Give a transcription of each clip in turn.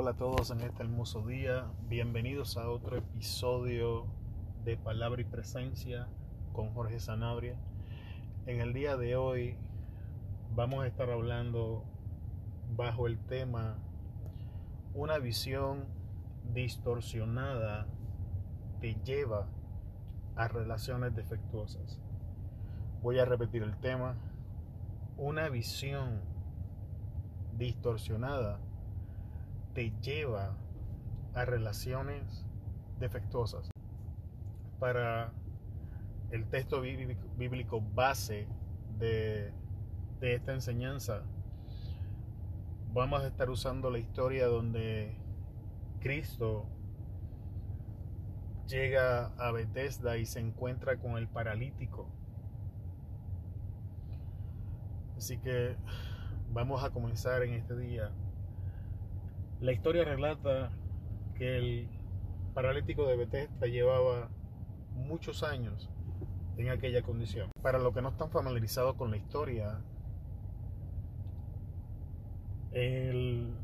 Hola a todos en este hermoso día. Bienvenidos a otro episodio de Palabra y Presencia con Jorge Sanabria. En el día de hoy vamos a estar hablando bajo el tema Una visión distorsionada te lleva a relaciones defectuosas. Voy a repetir el tema. Una visión distorsionada te lleva a relaciones defectuosas. Para el texto bíblico base de, de esta enseñanza, vamos a estar usando la historia donde Cristo llega a Bethesda y se encuentra con el paralítico. Así que vamos a comenzar en este día. La historia relata que el paralítico de Bethesda llevaba muchos años en aquella condición. Para los que no están familiarizados con la historia, en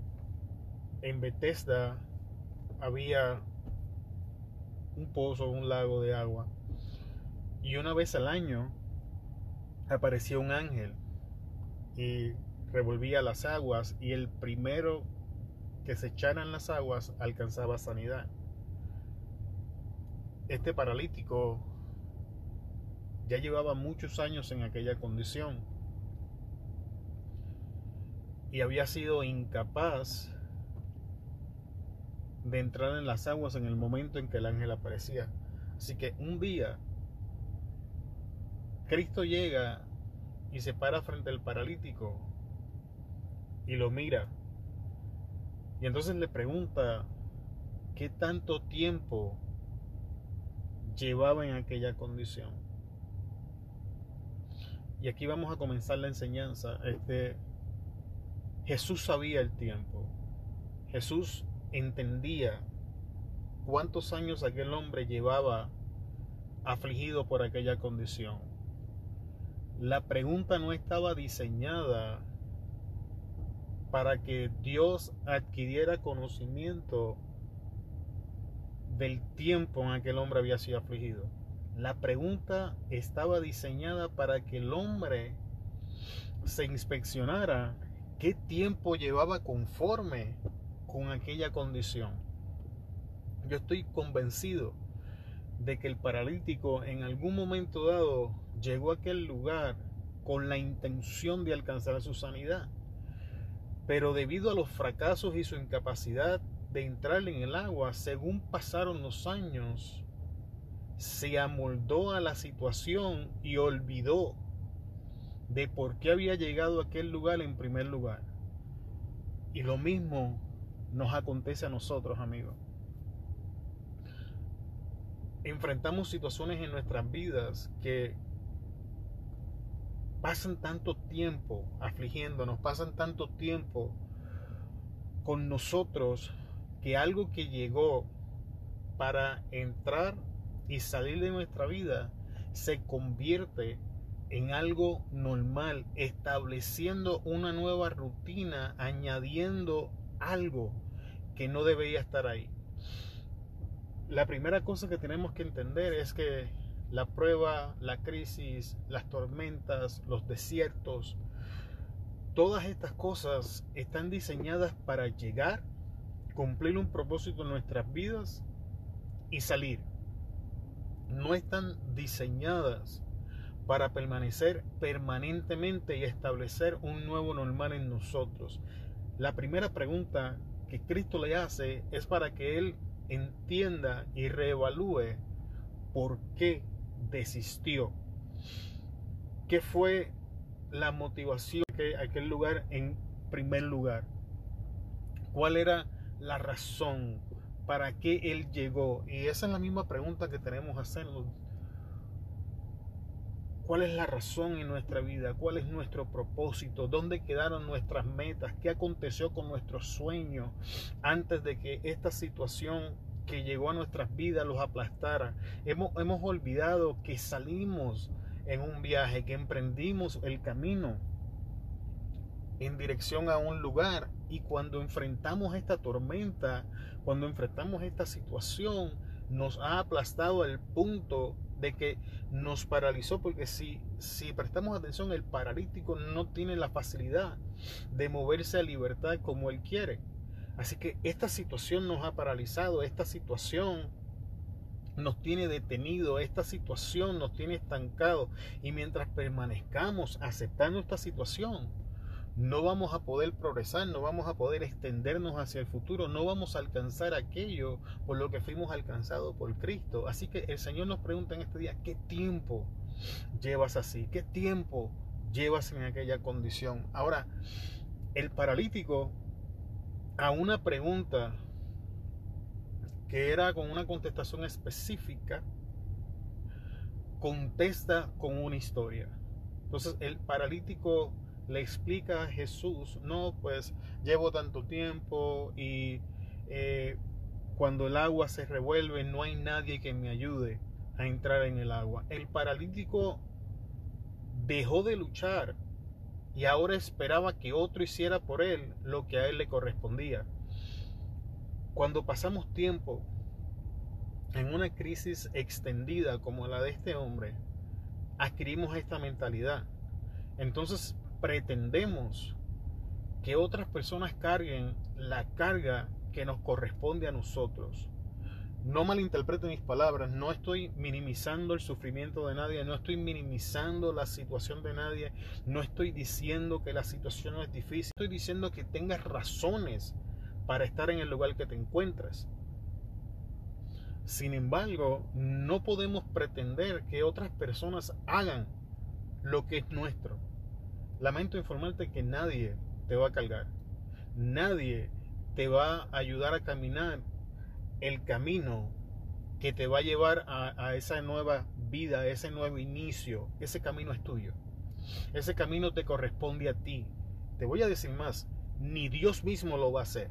Bethesda había un pozo, un lago de agua, y una vez al año aparecía un ángel y revolvía las aguas y el primero que se echaran las aguas alcanzaba sanidad. Este paralítico ya llevaba muchos años en aquella condición y había sido incapaz de entrar en las aguas en el momento en que el ángel aparecía. Así que un día Cristo llega y se para frente al paralítico y lo mira. Y entonces le pregunta qué tanto tiempo llevaba en aquella condición. Y aquí vamos a comenzar la enseñanza. Este, Jesús sabía el tiempo. Jesús entendía cuántos años aquel hombre llevaba afligido por aquella condición. La pregunta no estaba diseñada para que Dios adquiriera conocimiento del tiempo en aquel hombre había sido afligido. La pregunta estaba diseñada para que el hombre se inspeccionara qué tiempo llevaba conforme con aquella condición. Yo estoy convencido de que el paralítico en algún momento dado llegó a aquel lugar con la intención de alcanzar su sanidad. Pero debido a los fracasos y su incapacidad de entrar en el agua, según pasaron los años, se amoldó a la situación y olvidó de por qué había llegado a aquel lugar en primer lugar. Y lo mismo nos acontece a nosotros, amigos. Enfrentamos situaciones en nuestras vidas que pasan tanto tiempo afligiéndonos, pasan tanto tiempo con nosotros que algo que llegó para entrar y salir de nuestra vida se convierte en algo normal, estableciendo una nueva rutina, añadiendo algo que no debería estar ahí. La primera cosa que tenemos que entender es que la prueba, la crisis, las tormentas, los desiertos, todas estas cosas están diseñadas para llegar, cumplir un propósito en nuestras vidas y salir. No están diseñadas para permanecer permanentemente y establecer un nuevo normal en nosotros. La primera pregunta que Cristo le hace es para que Él entienda y reevalúe por qué desistió. ¿Qué fue la motivación de aquel lugar en primer lugar? ¿Cuál era la razón para qué él llegó? Y esa es la misma pregunta que tenemos que hacernos ¿Cuál es la razón en nuestra vida? ¿Cuál es nuestro propósito? ¿Dónde quedaron nuestras metas? ¿Qué aconteció con nuestros sueños antes de que esta situación que llegó a nuestras vidas los aplastara? Hemos, hemos olvidado que salimos en un viaje, que emprendimos el camino en dirección a un lugar y cuando enfrentamos esta tormenta, cuando enfrentamos esta situación, nos ha aplastado al punto de que nos paralizó porque si, si prestamos atención el paralítico no tiene la facilidad de moverse a libertad como él quiere. Así que esta situación nos ha paralizado, esta situación nos tiene detenido, esta situación nos tiene estancado y mientras permanezcamos aceptando esta situación, no vamos a poder progresar, no vamos a poder extendernos hacia el futuro, no vamos a alcanzar aquello por lo que fuimos alcanzados por Cristo. Así que el Señor nos pregunta en este día, ¿qué tiempo llevas así? ¿Qué tiempo llevas en aquella condición? Ahora, el paralítico a una pregunta que era con una contestación específica, contesta con una historia. Entonces el paralítico le explica a Jesús, no, pues llevo tanto tiempo y eh, cuando el agua se revuelve no hay nadie que me ayude a entrar en el agua. El paralítico dejó de luchar y ahora esperaba que otro hiciera por él lo que a él le correspondía. Cuando pasamos tiempo en una crisis extendida como la de este hombre, adquirimos esta mentalidad. Entonces pretendemos que otras personas carguen la carga que nos corresponde a nosotros. No malinterpreten mis palabras, no estoy minimizando el sufrimiento de nadie, no estoy minimizando la situación de nadie, no estoy diciendo que la situación es difícil, estoy diciendo que tengas razones para estar en el lugar que te encuentras. Sin embargo, no podemos pretender que otras personas hagan lo que es nuestro. Lamento informarte que nadie te va a cargar. Nadie te va a ayudar a caminar el camino que te va a llevar a, esa nueva vida, a ese nuevo inicio. Ese camino es tuyo. Ese camino te corresponde a ti. Te voy a decir más, ni Dios mismo lo va a hacer.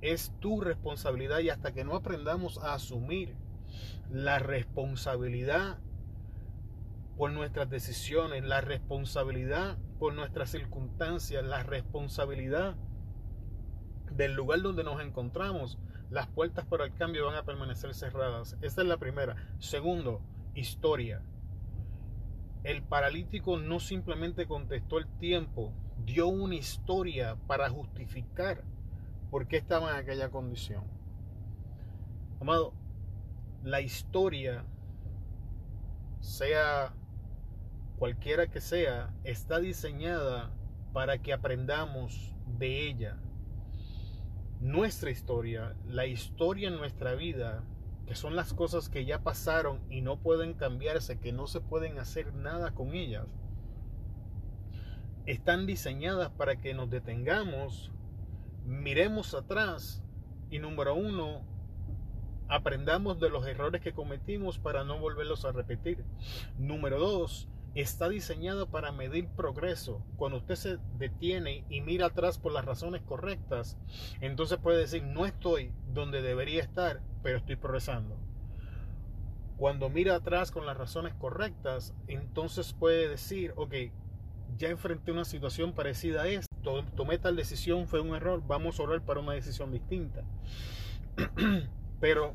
Es tu responsabilidad y hasta que no aprendamos a asumir la responsabilidad por nuestras decisiones, la responsabilidad por nuestras circunstancias, la responsabilidad del lugar donde nos encontramos, las puertas para el cambio van a permanecer cerradas. Esta es la primera. Segundo, historia. El paralítico no simplemente contestó el tiempo, dio una historia para justificar por qué estaba en aquella condición. Amado, la historia, sea cualquiera que sea, está diseñada para que aprendamos de ella. Nuestra historia, la historia en nuestra vida, que son las cosas que ya pasaron y no pueden cambiarse, que no se pueden hacer nada con ellas, están diseñadas para que nos detengamos, miremos atrás y número uno, aprendamos de los errores que cometimos para no volverlos a repetir. Número dos, está diseñado para medir progreso. Cuando usted se detiene y mira atrás por las razones correctas, entonces puede decir, no estoy donde debería estar, pero estoy progresando. Cuando mira atrás con las razones correctas, entonces puede decir, ok, ya enfrenté una situación parecida a esta, tomé tal decisión, fue un error, vamos a orar para una decisión distinta. pero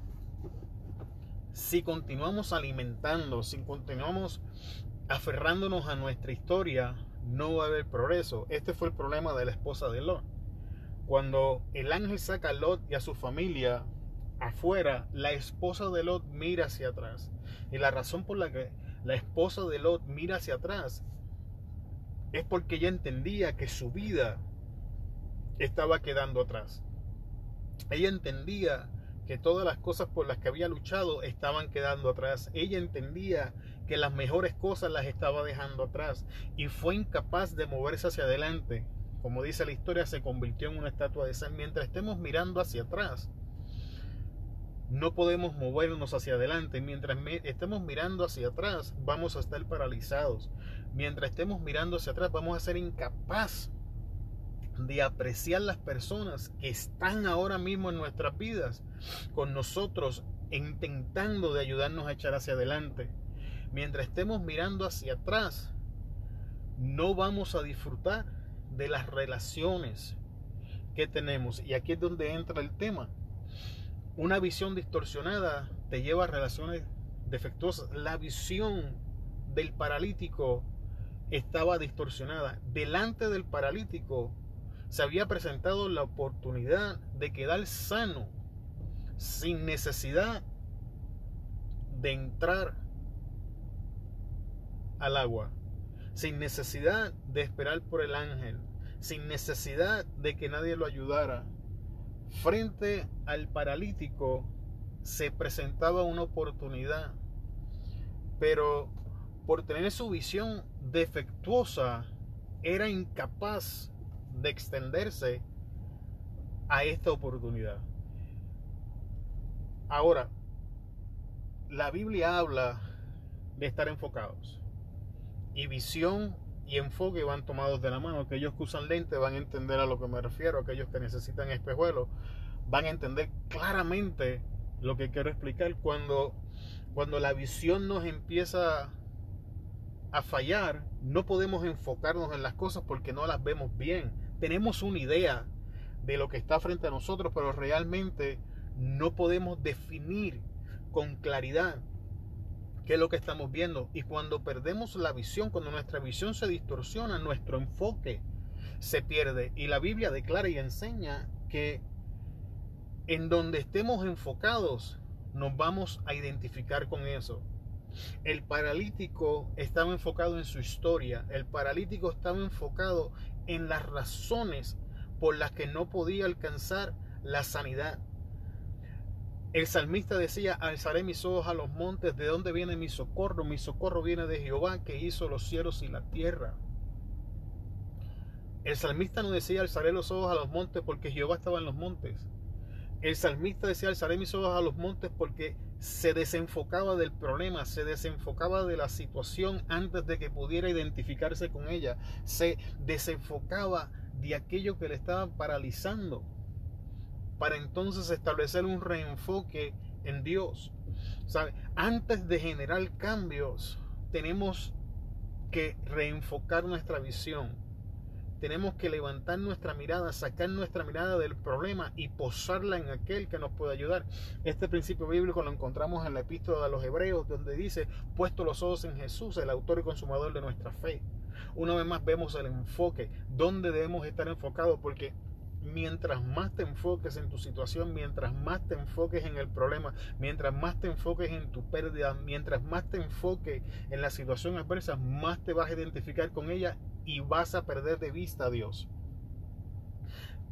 si continuamos alimentando, si continuamos aferrándonos a nuestra historia, no va a haber progreso. Este fue el problema de la esposa de Lot. Cuando el ángel saca a Lot y a su familia afuera, la esposa de Lot mira hacia atrás. Y la razón por la que la esposa de Lot mira hacia atrás es porque ella entendía que su vida estaba quedando atrás. Ella entendía que todas las cosas por las que había luchado estaban quedando atrás. Ella entendía que las mejores cosas las estaba dejando atrás y fue incapaz de moverse hacia adelante. Como dice la historia, se convirtió en una estatua de sal. Mientras estemos mirando hacia atrás, no podemos movernos hacia adelante. Mientras estemos mirando hacia atrás, vamos a estar paralizados. Mientras estemos mirando hacia atrás, vamos a ser incapaz de apreciar las personas que están ahora mismo en nuestras vidas con nosotros intentando de ayudarnos a echar hacia adelante mientras estemos mirando hacia atrás, no vamos a disfrutar de las relaciones que tenemos. Y aquí es donde entra el tema. Una visión distorsionada te lleva a relaciones defectuosas. La visión del paralítico estaba distorsionada. Delante del paralítico se había presentado la oportunidad de quedar sano sin necesidad de entrar al agua, sin necesidad de esperar por el ángel, sin necesidad de que nadie lo ayudara. Frente al paralítico se presentaba una oportunidad, pero por tener su visión defectuosa, era incapaz de extenderse a esta oportunidad. Ahora, la Biblia habla de estar enfocados. Y visión y enfoque van tomados de la mano. Aquellos que usan lente van a entender a lo que me refiero. Aquellos que necesitan espejuelos van a entender claramente lo que quiero explicar. Cuando, cuando la visión nos empieza a fallar, no podemos enfocarnos en las cosas porque no las vemos bien. Tenemos una idea de lo que está frente a nosotros, pero realmente no podemos definir con claridad qué es lo que estamos viendo. Y cuando perdemos la visión, cuando nuestra visión se distorsiona, nuestro enfoque se pierde. Y la Biblia declara y enseña que en donde estemos enfocados, nos vamos a identificar con eso. El paralítico estaba enfocado en su historia. El paralítico estaba enfocado en las razones por las que no podía alcanzar la sanidad. El salmista decía, alzaré mis ojos a los montes, ¿de dónde viene mi socorro? Mi socorro viene de Jehová que hizo los cielos y la tierra. El salmista no decía, alzaré los ojos a los montes porque Jehová estaba en los montes. El salmista decía, alzaré mis ojos a los montes porque se desenfocaba del problema, se desenfocaba de la situación antes de que pudiera identificarse con ella, se desenfocaba de aquello que le estaba paralizando para entonces establecer un reenfoque en Dios. ¿Sabe? Antes de generar cambios, tenemos que reenfocar nuestra visión tenemos que levantar nuestra mirada, sacar nuestra mirada del problema y posarla en aquel que nos puede ayudar. Este principio bíblico lo encontramos en la epístola de los Hebreos, donde dice, puesto los ojos en Jesús, el autor y consumador de nuestra fe. Una vez más vemos el enfoque, dónde debemos estar enfocados, porque mientras más te enfoques en tu situación, mientras más te enfoques en el problema, mientras más te enfoques en tu pérdida, mientras más te enfoques en la situación adversa, más te vas a identificar con ella y vas a perder de vista a Dios.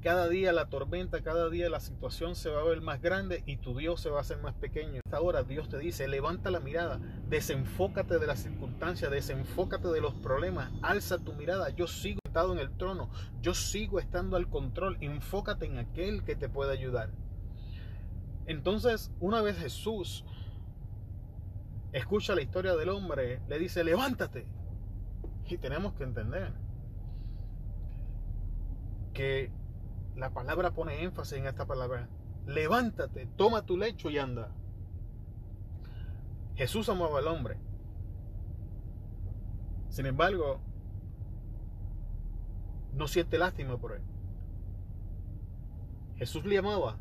Cada día la tormenta, cada día la situación se va a ver más grande y tu Dios se va a hacer más pequeño. Esta hora Dios te dice, levanta la mirada, desenfócate de las circunstancias, desenfócate de los problemas, alza tu mirada, yo sigo estado en el trono, yo sigo estando al control, enfócate en aquel que te puede ayudar. Entonces, una vez Jesús escucha la historia del hombre, le dice, levántate, y tenemos que entender que la palabra pone énfasis en esta palabra. Levántate, toma tu lecho y anda. Jesús amaba al hombre. Sin embargo, no siente lástima por él. Jesús le amaba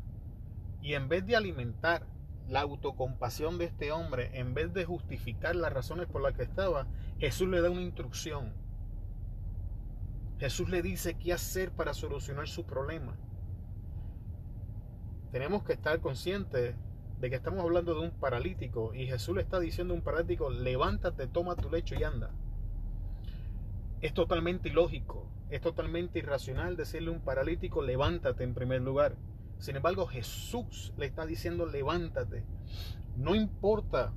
y en vez de alimentar la autocompasión de este hombre, en vez de justificar las razones por las que estaba, Jesús le da una instrucción. Jesús le dice qué hacer para solucionar su problema. Tenemos que estar conscientes de que estamos hablando de un paralítico y Jesús le está diciendo a un paralítico, levántate, toma tu lecho y anda. Es totalmente ilógico, es totalmente irracional decirle a un paralítico, levántate en primer lugar. Sin embargo, Jesús le está diciendo, levántate. No importa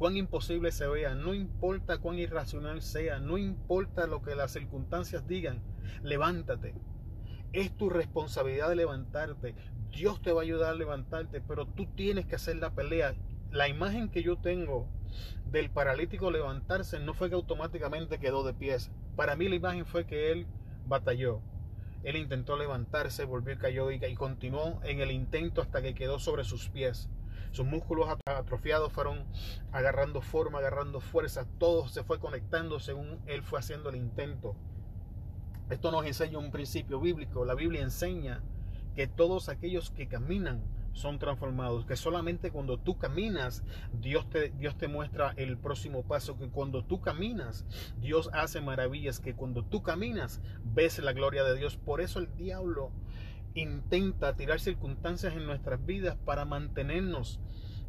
cuán imposible se vea, no importa cuán irracional sea, no importa lo que las circunstancias digan, levántate. Es tu responsabilidad de levantarte. Dios te va a ayudar a levantarte, pero tú tienes que hacer la pelea. La imagen que yo tengo del paralítico levantarse no fue que automáticamente quedó de pies. Para mí la imagen fue que él batalló. Él intentó levantarse, volvió y cayó y, continuó en el intento hasta que quedó sobre sus pies. Sus músculos atrofiados fueron agarrando forma, agarrando fuerza. Todo se fue conectando según él fue haciendo el intento. Esto nos enseña un principio bíblico. La Biblia enseña que todos aquellos que caminan son transformados, que solamente cuando tú caminas, Dios te, Dios te muestra el próximo paso, que cuando tú caminas, Dios hace maravillas, que cuando tú caminas, ves la gloria de Dios. Por eso el diablo intenta tirar circunstancias en nuestras vidas para mantenernos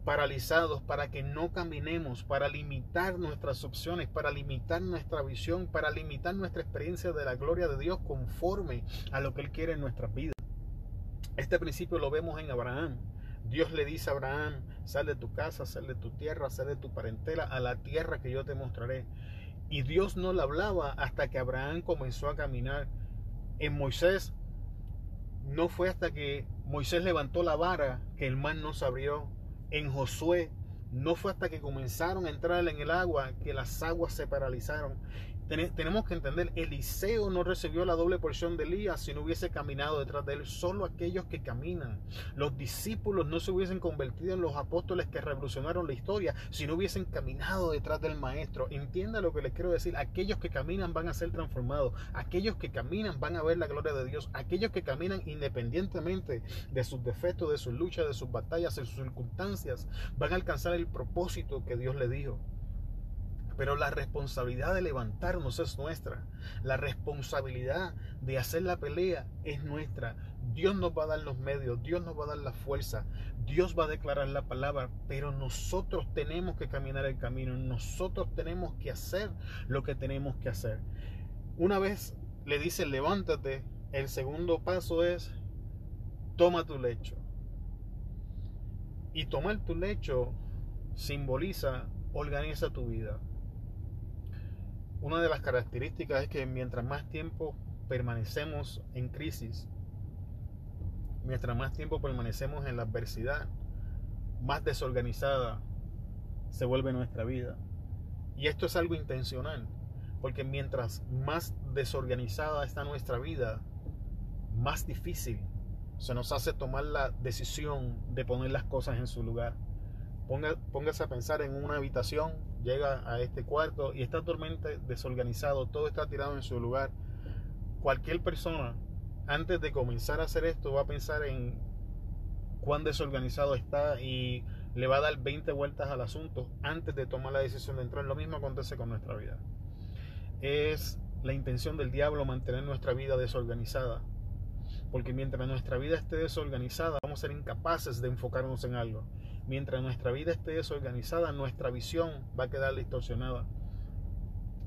paralizados, para que no caminemos, para limitar nuestras opciones, para limitar nuestra visión, para limitar nuestra experiencia de la gloria de Dios conforme a lo que Él quiere en nuestras vidas. Este principio lo vemos en Abraham. Dios le dice a Abraham, sal de tu casa, sal de tu tierra, sal de tu parentela a la tierra que yo te mostraré. Y Dios no le hablaba hasta que Abraham comenzó a caminar. En Moisés no fue hasta que Moisés levantó la vara que el mar no se abrió. En Josué no fue hasta que comenzaron a entrar en el agua que las aguas se paralizaron tenemos que entender, Eliseo no recibió la doble porción de Elías si no hubiese caminado detrás de él. Solo aquellos que caminan. Los discípulos no se hubiesen convertido en los apóstoles que revolucionaron la historia si no hubiesen caminado detrás del maestro. Entienda lo que les quiero decir. Aquellos que caminan van a ser transformados. Aquellos que caminan van a ver la gloria de Dios. Aquellos que caminan independientemente de sus defectos, de sus luchas, de sus batallas, de sus circunstancias, van a alcanzar el propósito que Dios le dijo. Pero la responsabilidad de levantarnos es nuestra. La responsabilidad de hacer la pelea es nuestra. Dios nos va a dar los medios, Dios nos va a dar la fuerza, Dios va a declarar la palabra, pero nosotros tenemos que caminar el camino, nosotros tenemos que hacer lo que tenemos que hacer. Una vez le dice levántate, el segundo paso es toma tu lecho. Y tomar tu lecho simboliza organiza tu vida. Una de las características es que mientras más tiempo permanecemos en crisis, mientras más tiempo permanecemos en la adversidad, más desorganizada se vuelve nuestra vida. Y esto es algo intencional, porque mientras más desorganizada está nuestra vida, más difícil se nos hace tomar la decisión de poner las cosas en su lugar. Póngase a pensar en una habitación llega a este cuarto y está totalmente desorganizado, todo está tirado en su lugar. Cualquier persona, antes de comenzar a hacer esto, va a pensar en cuán desorganizado está y le va a dar 20 vueltas al asunto antes de tomar la decisión de entrar. Lo mismo acontece con nuestra vida. Es la intención del diablo mantener nuestra vida desorganizada. Porque mientras nuestra vida esté desorganizada, vamos a ser incapaces de enfocarnos en algo. Mientras nuestra vida esté desorganizada, nuestra visión va a quedar distorsionada.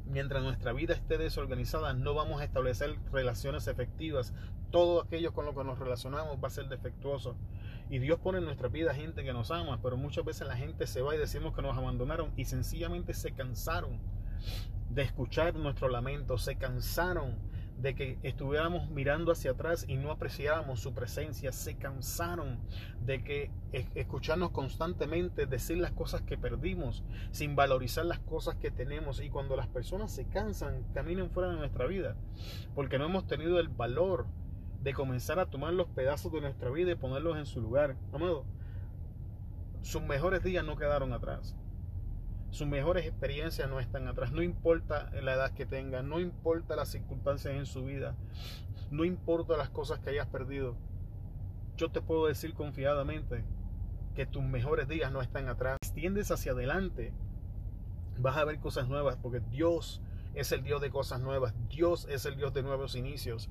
Mientras nuestra vida esté desorganizada, no vamos a establecer relaciones efectivas. Todo aquello con lo que nos relacionamos va a ser defectuoso. Y Dios pone en nuestra vida gente que nos ama, pero muchas veces la gente se va y decimos que nos abandonaron y sencillamente se cansaron de escuchar nuestro lamento, se cansaron de que estuviéramos mirando hacia atrás y no apreciábamos su presencia, se cansaron de que escucharnos constantemente decir las cosas que perdimos, sin valorizar las cosas que tenemos. Y cuando las personas se cansan, caminan fuera de nuestra vida, porque no hemos tenido el valor de comenzar a tomar los pedazos de nuestra vida y ponerlos en su lugar. Amado, sus mejores días no quedaron atrás sus mejores experiencias no están atrás. No importa la edad que tenga, no importa las circunstancias en su vida, no importa las cosas que hayas perdido. Yo te puedo decir confiadamente que tus mejores días no están atrás. Extiendes hacia adelante, vas a ver cosas nuevas porque Dios es el Dios de cosas nuevas. Dios es el Dios de nuevos inicios.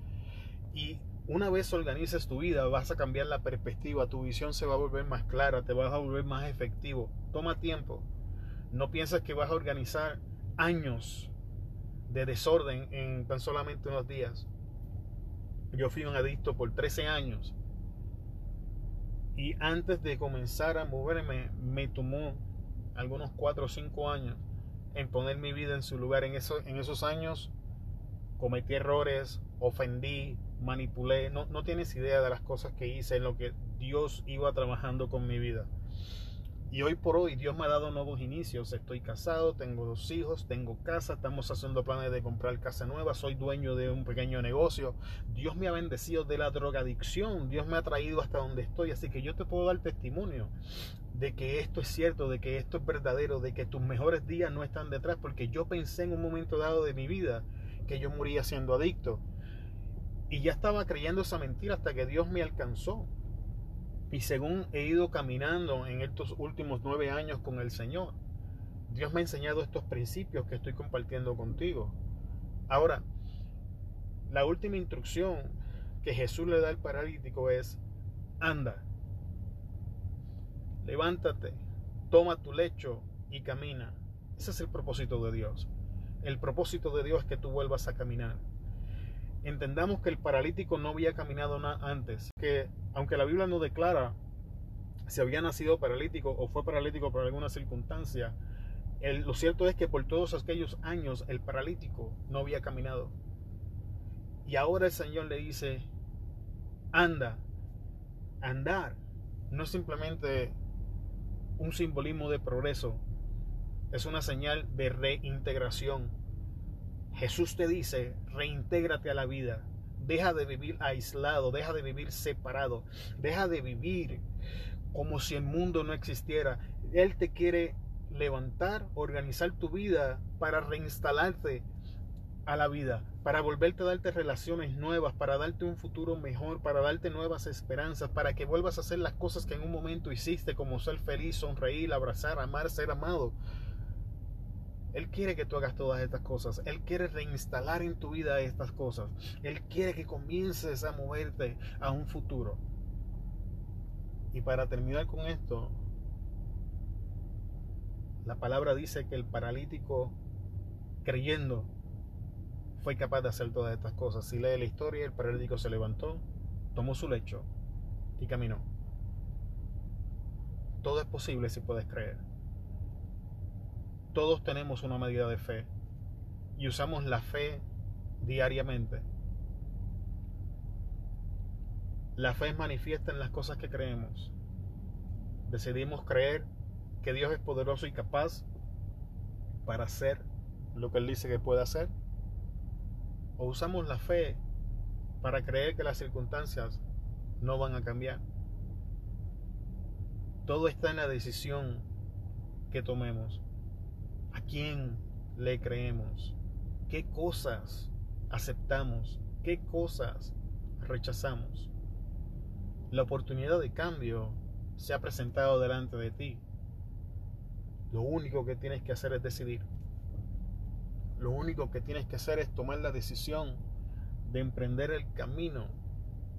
Y una vez organices tu vida, vas a cambiar la perspectiva, tu visión se va a volver más clara, te vas a volver más efectivo. Toma tiempo, no piensas que vas a organizar años de desorden en tan solamente unos días. Yo fui un adicto por 13 años. Y antes de comenzar a moverme, me tomó algunos 4 o 5 años en poner mi vida en su lugar. En, eso, en esos años cometí errores, ofendí, manipulé. No, no tienes idea de las cosas que hice, en lo que Dios iba trabajando con mi vida. Y hoy por hoy Dios me ha dado nuevos inicios. Estoy casado, tengo dos hijos, tengo casa, estamos haciendo planes de comprar casa nueva, soy dueño de un pequeño negocio. Dios me ha bendecido de la drogadicción, Dios me ha traído hasta donde estoy, así que yo te puedo dar testimonio de que esto es cierto, de que esto es verdadero, de que tus mejores días no están detrás, porque yo pensé en un momento dado de mi vida que yo moría siendo adicto. Y ya estaba creyendo esa mentira hasta que Dios me alcanzó. Y según he ido caminando en estos últimos nueve años con el Señor, Dios me ha enseñado estos principios que estoy compartiendo contigo. Ahora, la última instrucción que Jesús le da al paralítico es, anda, levántate, toma tu lecho y camina. Ese es el propósito de Dios. El propósito de Dios es que tú vuelvas a caminar. Entendamos que el paralítico no había caminado antes, que aunque la Biblia no declara si había nacido paralítico o fue paralítico por alguna circunstancia, lo cierto es que por todos aquellos años el paralítico no había caminado. Y ahora el Señor le dice, anda, andar. No es simplemente un simbolismo de progreso, es una señal de reintegración. Jesús te dice, reintégrate a la vida. Deja de vivir aislado, deja de vivir separado, deja de vivir como si el mundo no existiera. Él te quiere levantar, organizar tu vida para reinstalarte a la vida, para volverte a darte relaciones nuevas, para darte un futuro mejor, para darte nuevas esperanzas, para que vuelvas a hacer las cosas que en un momento hiciste, como ser feliz, sonreír, abrazar, amar, ser amado. Él quiere que tú hagas todas estas cosas. Él quiere reinstalar en tu vida estas cosas. Él quiere que comiences a moverte a un futuro. Y para terminar con esto, la palabra dice que el paralítico, creyendo, fue capaz de hacer todas estas cosas. Si lee la historia, el paralítico se levantó, tomó su lecho y caminó. Todo es posible si puedes creer. Todos tenemos una medida de fe y usamos la fe diariamente. La fe es manifiesta en las cosas que creemos. Decidimos creer que Dios es poderoso y capaz para hacer lo que Él dice que puede hacer? ¿O usamos la fe para creer que las circunstancias no van a cambiar? Todo está en la decisión que tomemos. ¿A quién le creemos? ¿Qué cosas aceptamos? ¿Qué cosas rechazamos? La oportunidad de cambio se ha presentado delante de ti. Lo único que tienes que hacer es decidir. Lo único que tienes que hacer es tomar la decisión de emprender el camino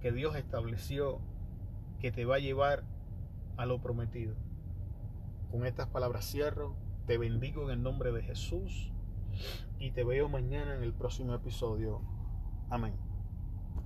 que Dios estableció que te va a llevar a lo prometido. Con estas palabras cierro. Te bendigo en el nombre de Jesús y te veo mañana en el próximo episodio. Amén.